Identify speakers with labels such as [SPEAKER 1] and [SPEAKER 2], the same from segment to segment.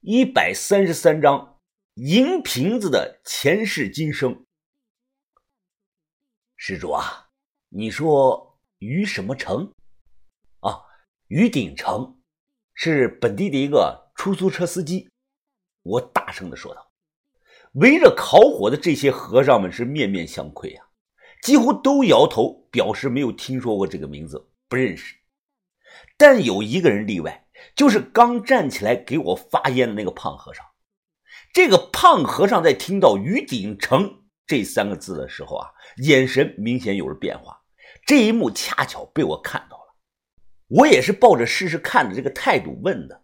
[SPEAKER 1] 一百三十三章银瓶子的前世今生。施主啊，你说于什么城？啊，于鼎成，是本地的一个出租车司机。我大声的说道。围着烤火的这些和尚们是面面相窥啊，几乎都摇头表示没有听说过这个名字，不认识。但有一个人例外。就是刚站起来给我发烟的那个胖和尚。这个胖和尚在听到“于鼎成”这三个字的时候啊，眼神明显有了变化。这一幕恰巧被我看到了，我也是抱着试试看的这个态度问的。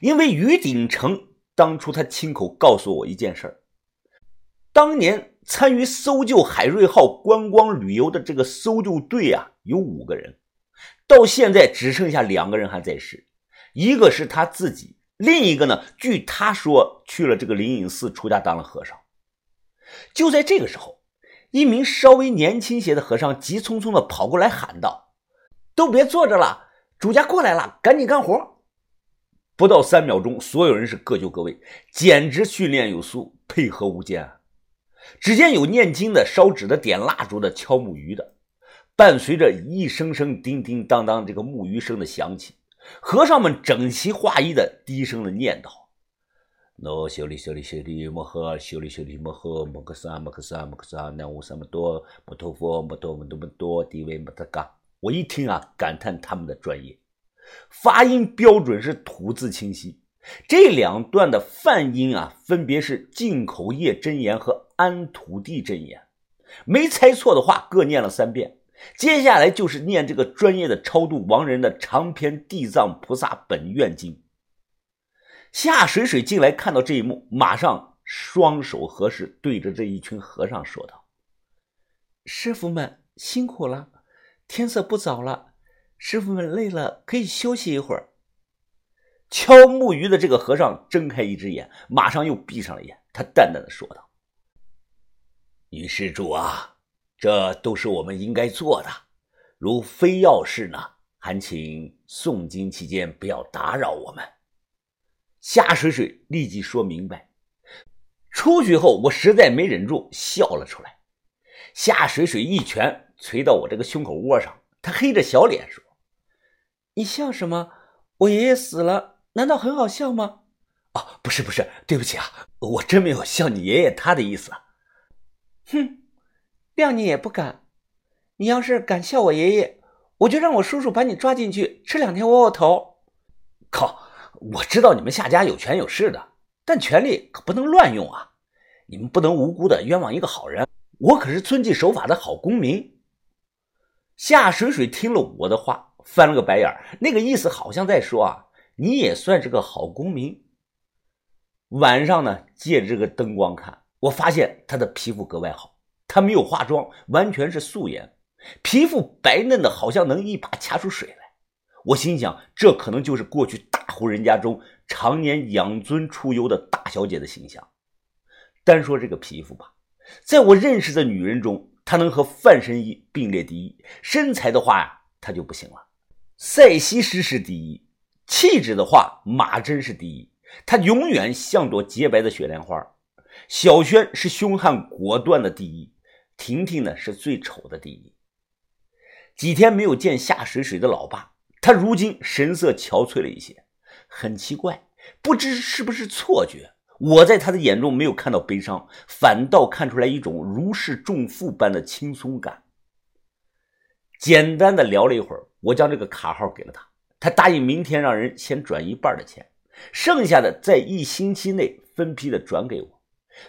[SPEAKER 1] 因为于鼎成当初他亲口告诉我一件事儿：当年参与搜救海瑞号观光旅游的这个搜救队啊，有五个人，到现在只剩下两个人还在世。一个是他自己，另一个呢？据他说，去了这个灵隐寺出家当了和尚。就在这个时候，一名稍微年轻些的和尚急匆匆的跑过来喊道：“都别坐着了，主家过来了，赶紧干活！”不到三秒钟，所有人是各就各位，简直训练有素，配合无间。啊只见有念经的、烧纸的、点蜡烛的、敲木鱼的，伴随着一声声叮叮当当这个木鱼声的响起。和尚们整齐划一的低声的念叨：“喏，修利修利修利摩诃，修利修利摩诃，摩诃萨摩诃萨摩诃萨，南无萨摩多摩陀佛，摩多摩多摩多，地位摩特嘎。”我一听啊，感叹他们的专业，发音标准是吐字清晰。这两段的梵音啊，分别是净口业真言和安土地真言，没猜错的话，各念了三遍。接下来就是念这个专业的超度亡人的长篇《地藏菩萨本愿经》。夏水水进来看到这一幕，马上双手合十，对着这一群和尚说道：“师傅们辛苦了，天色不早了，师傅们累了可以休息一会儿。”敲木鱼的这个和尚睁开一只眼，马上又闭上了眼，他淡淡的说道：“女施主啊。”这都是我们应该做的，如非要事呢，还请诵经期间不要打扰我们。夏水水立即说明白。出去后，我实在没忍住笑了出来。夏水水一拳捶到我这个胸口窝上，他黑着小脸说：“你笑什么？我爷爷死了，难道很好笑吗？”哦，不是不是，对不起啊，我真没有笑你爷爷他的意思。哼。谅你也不敢，你要是敢笑我爷爷，我就让我叔叔把你抓进去吃两天窝窝头。靠！我知道你们夏家有权有势的，但权力可不能乱用啊！你们不能无辜的冤枉一个好人。我可是遵纪守法的好公民。夏水水听了我的话，翻了个白眼那个意思好像在说啊，你也算是个好公民。晚上呢，借着这个灯光看，我发现他的皮肤格外好。他没有化妆，完全是素颜，皮肤白嫩的，好像能一把掐出水来。我心想，这可能就是过去大户人家中常年养尊处优的大小姐的形象。单说这个皮肤吧，在我认识的女人中，她能和范神医并列第一。身材的话呀，她就不行了。赛西施是第一，气质的话，马珍是第一。她永远像朵洁白的雪莲花。小轩是凶悍果断的第一。婷婷呢是最丑的第一。几天没有见夏水水的老爸，他如今神色憔悴了一些，很奇怪，不知是不是错觉。我在他的眼中没有看到悲伤，反倒看出来一种如释重负般的轻松感。简单的聊了一会儿，我将这个卡号给了他，他答应明天让人先转一半的钱，剩下的在一星期内分批的转给我。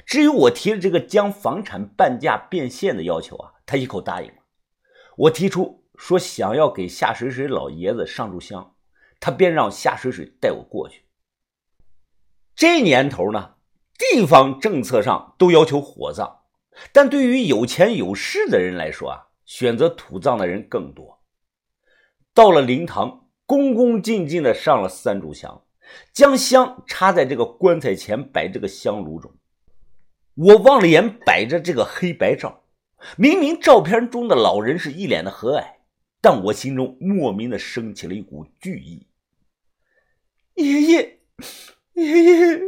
[SPEAKER 1] 至于我提的这个将房产半价变现的要求啊，他一口答应了。我提出说想要给夏水水老爷子上炷香，他便让夏水水带我过去。这年头呢，地方政策上都要求火葬，但对于有钱有势的人来说啊，选择土葬的人更多。到了灵堂，恭恭敬敬的上了三炷香，将香插在这个棺材前摆这个香炉中。我望了眼摆着这个黑白照，明明照片中的老人是一脸的和蔼，但我心中莫名的升起了一股惧意。爷爷，爷爷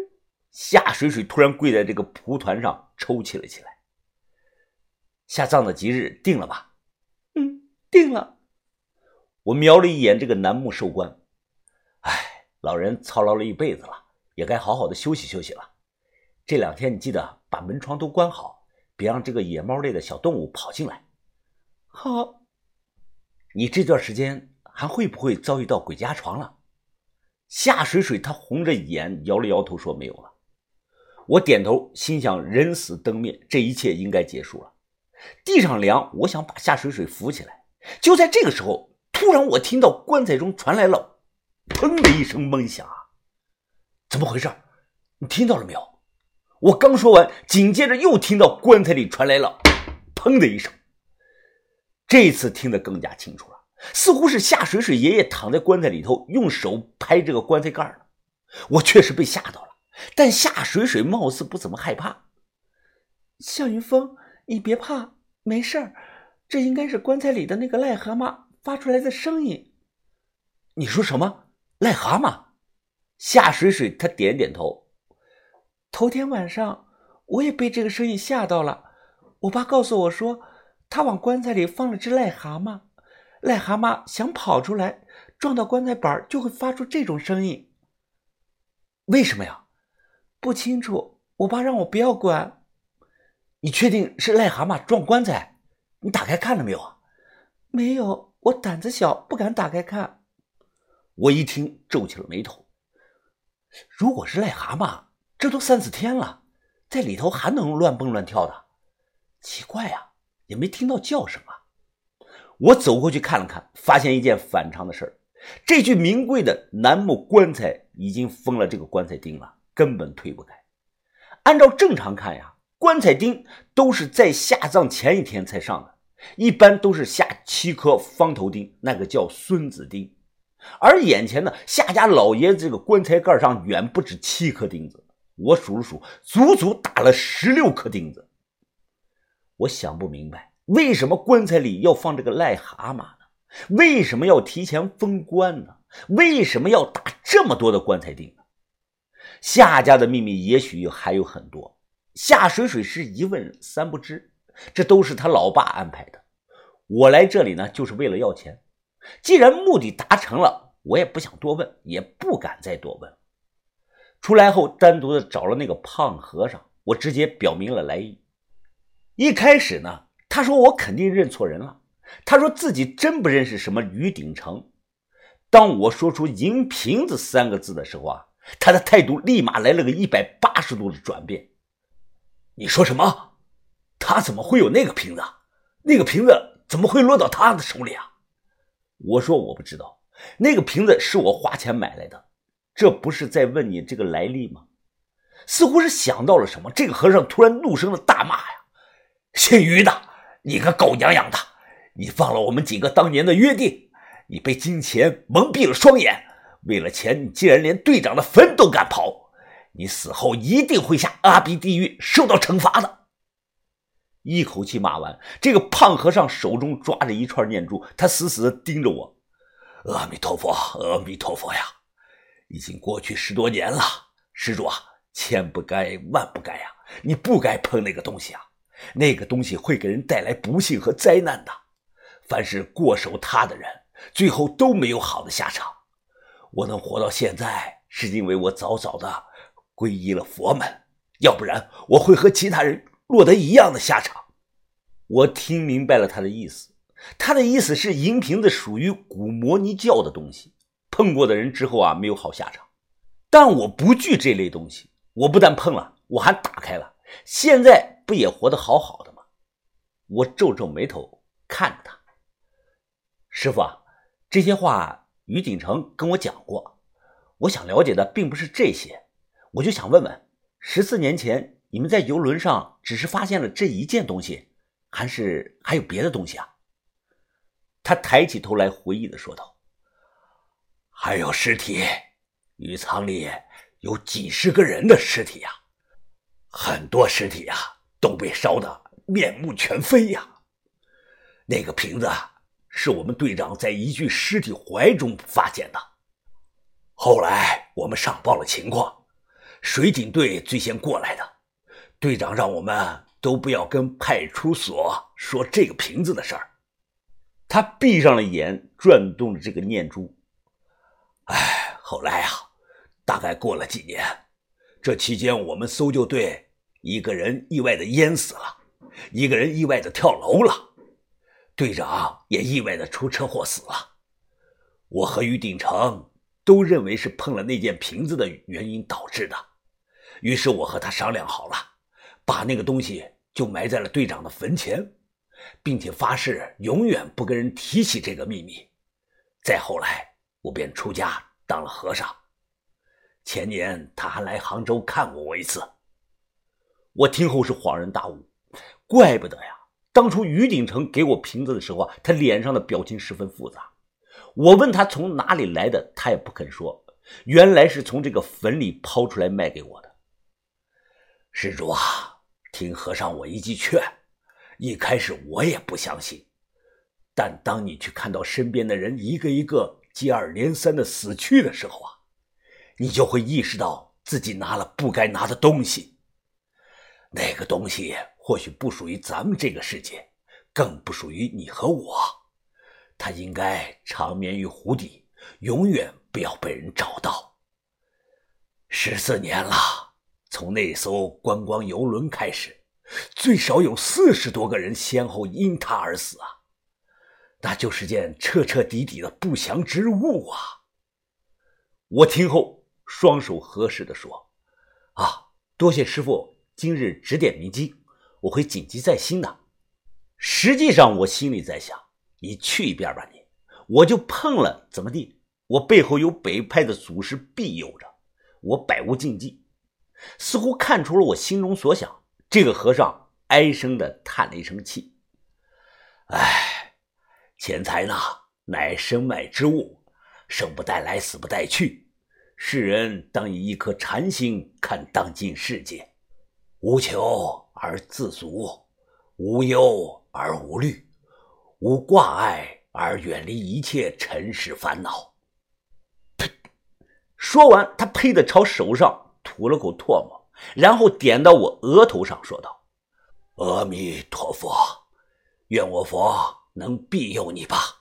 [SPEAKER 1] 夏水水突然跪在这个蒲团上抽泣了起来。下葬的吉日定了吧？
[SPEAKER 2] 嗯，定了。
[SPEAKER 1] 我瞄了一眼这个楠木寿官，哎，老人操劳了一辈子了，也该好好的休息休息了。这两天你记得把门窗都关好，别让这个野猫类的小动物跑进来。
[SPEAKER 2] 好。
[SPEAKER 1] 你这段时间还会不会遭遇到鬼压床了？夏水水她红着眼摇了摇头说没有了。我点头，心想人死灯灭，这一切应该结束了。地上凉，我想把夏水水扶起来。就在这个时候，突然我听到棺材中传来了“砰”的一声闷响。怎么回事？你听到了没有？我刚说完，紧接着又听到棺材里传来了“砰”的一声。这次听得更加清楚了，似乎是夏水水爷爷躺在棺材里头，用手拍这个棺材盖呢。我确实被吓到了，但夏水水貌似不怎么害怕。
[SPEAKER 2] 向云峰。你别怕，没事儿，这应该是棺材里的那个癞蛤蟆发出来的声音。
[SPEAKER 1] 你说什么？癞蛤蟆？夏水水他点点头。
[SPEAKER 2] 头天晚上我也被这个声音吓到了。我爸告诉我说，他往棺材里放了只癞蛤蟆，癞蛤蟆想跑出来，撞到棺材板就会发出这种声音。
[SPEAKER 1] 为什么呀？
[SPEAKER 2] 不清楚。我爸让我不要管。
[SPEAKER 1] 你确定是癞蛤蟆撞棺材？你打开看了没有啊？
[SPEAKER 2] 没有，我胆子小，不敢打开看。
[SPEAKER 1] 我一听皱起了眉头。如果是癞蛤蟆，这都三四天了，在里头还能乱蹦乱跳的？奇怪呀，也没听到叫声啊。我走过去看了看，发现一件反常的事儿：这具名贵的楠木棺材已经封了这个棺材钉了，根本推不开。按照正常看呀。棺材钉都是在下葬前一天才上的，一般都是下七颗方头钉，那个叫孙子钉。而眼前呢，夏家老爷子这个棺材盖上远不止七颗钉子，我数了数，足足打了十六颗钉子。我想不明白，为什么棺材里要放这个癞蛤蟆呢？为什么要提前封棺呢？为什么要打这么多的棺材钉呢？夏家的秘密也许还有很多。夏水水是一问三不知，这都是他老爸安排的。我来这里呢，就是为了要钱。既然目的达成了，我也不想多问，也不敢再多问。出来后，单独的找了那个胖和尚，我直接表明了来意。一开始呢，他说我肯定认错人了，他说自己真不认识什么吕鼎成。当我说出“银瓶子”三个字的时候啊，他的态度立马来了个一百八十度的转变。你说什么？他怎么会有那个瓶子？那个瓶子怎么会落到他的手里啊？我说我不知道，那个瓶子是我花钱买来的。这不是在问你这个来历吗？似乎是想到了什么，这个和尚突然怒声的大骂呀：“姓于的，你个狗娘养的！你忘了我们几个当年的约定？你被金钱蒙蔽了双眼，为了钱，你竟然连队长的坟都敢刨！”你死后一定会下阿鼻地狱，受到惩罚的。一口气骂完，这个胖和尚手中抓着一串念珠，他死死的盯着我。阿弥陀佛，阿弥陀佛呀！已经过去十多年了，施主啊，千不该万不该呀！你不该碰那个东西啊，那个东西会给人带来不幸和灾难的。凡是过手他的人，最后都没有好的下场。我能活到现在，是因为我早早的。皈依了佛门，要不然我会和其他人落得一样的下场。我听明白了他的意思，他的意思是银瓶子属于古摩尼教的东西，碰过的人之后啊没有好下场。但我不惧这类东西，我不但碰了，我还打开了，现在不也活得好好的吗？我皱皱眉头看着他，师傅啊，这些话于锦城跟我讲过，我想了解的并不是这些。我就想问问，十四年前你们在游轮上只是发现了这一件东西，还是还有别的东西啊？他抬起头来回忆的说道：“还有尸体，鱼舱里有几十个人的尸体呀，很多尸体呀都被烧得面目全非呀。那个瓶子是我们队长在一具尸体怀中发现的，后来我们上报了情况。”水警队最先过来的，队长让我们都不要跟派出所说这个瓶子的事儿。
[SPEAKER 2] 他闭上了眼，转动着这个念珠。
[SPEAKER 1] 哎，后来啊，大概过了几年，这期间我们搜救队一个人意外的淹死了，一个人意外的跳楼了，队长也意外的出车祸死了。我和于鼎成。都认为是碰了那件瓶子的原因导致的，于是我和他商量好了，把那个东西就埋在了队长的坟前，并且发誓永远不跟人提起这个秘密。再后来，我便出家当了和尚。前年他还来杭州看过我一次。
[SPEAKER 2] 我听后是恍然大悟，怪不得呀，当初于鼎成给我瓶子的时候啊，他脸上的表情十分复杂。我问他从哪里来的，他也不肯说。原来是从这个坟里抛出来卖给我的。
[SPEAKER 1] 施主啊，听和尚我一句劝，一开始我也不相信，但当你去看到身边的人一个一个接二连三的死去的时候啊，你就会意识到自己拿了不该拿的东西。那个东西或许不属于咱们这个世界，更不属于你和我。他应该长眠于湖底，永远不要被人找到。十四年了，从那艘观光游轮开始，最少有四十多个人先后因他而死啊！那就是件彻彻底底的不祥之物啊！
[SPEAKER 2] 我听后双手合十的说：“啊，多谢师傅今日指点迷津，我会谨记在心的。”实际上，我心里在想。你去一边吧，你我就碰了怎么地？我背后有北派的祖师庇佑着，我百无禁忌。似乎看出了我心中所想，这个和尚唉声的叹了一声气：“
[SPEAKER 1] 唉，钱财呢，乃身外之物，生不带来，死不带去。世人当以一颗禅心看当今世界，无求而自足，无忧而无虑。”无挂碍而远离一切尘世烦恼。
[SPEAKER 2] 呸！说完，他呸的朝手上吐了口唾沫，然后点到我额头上，说道：“
[SPEAKER 1] 阿弥陀佛，愿我佛能庇佑你吧。”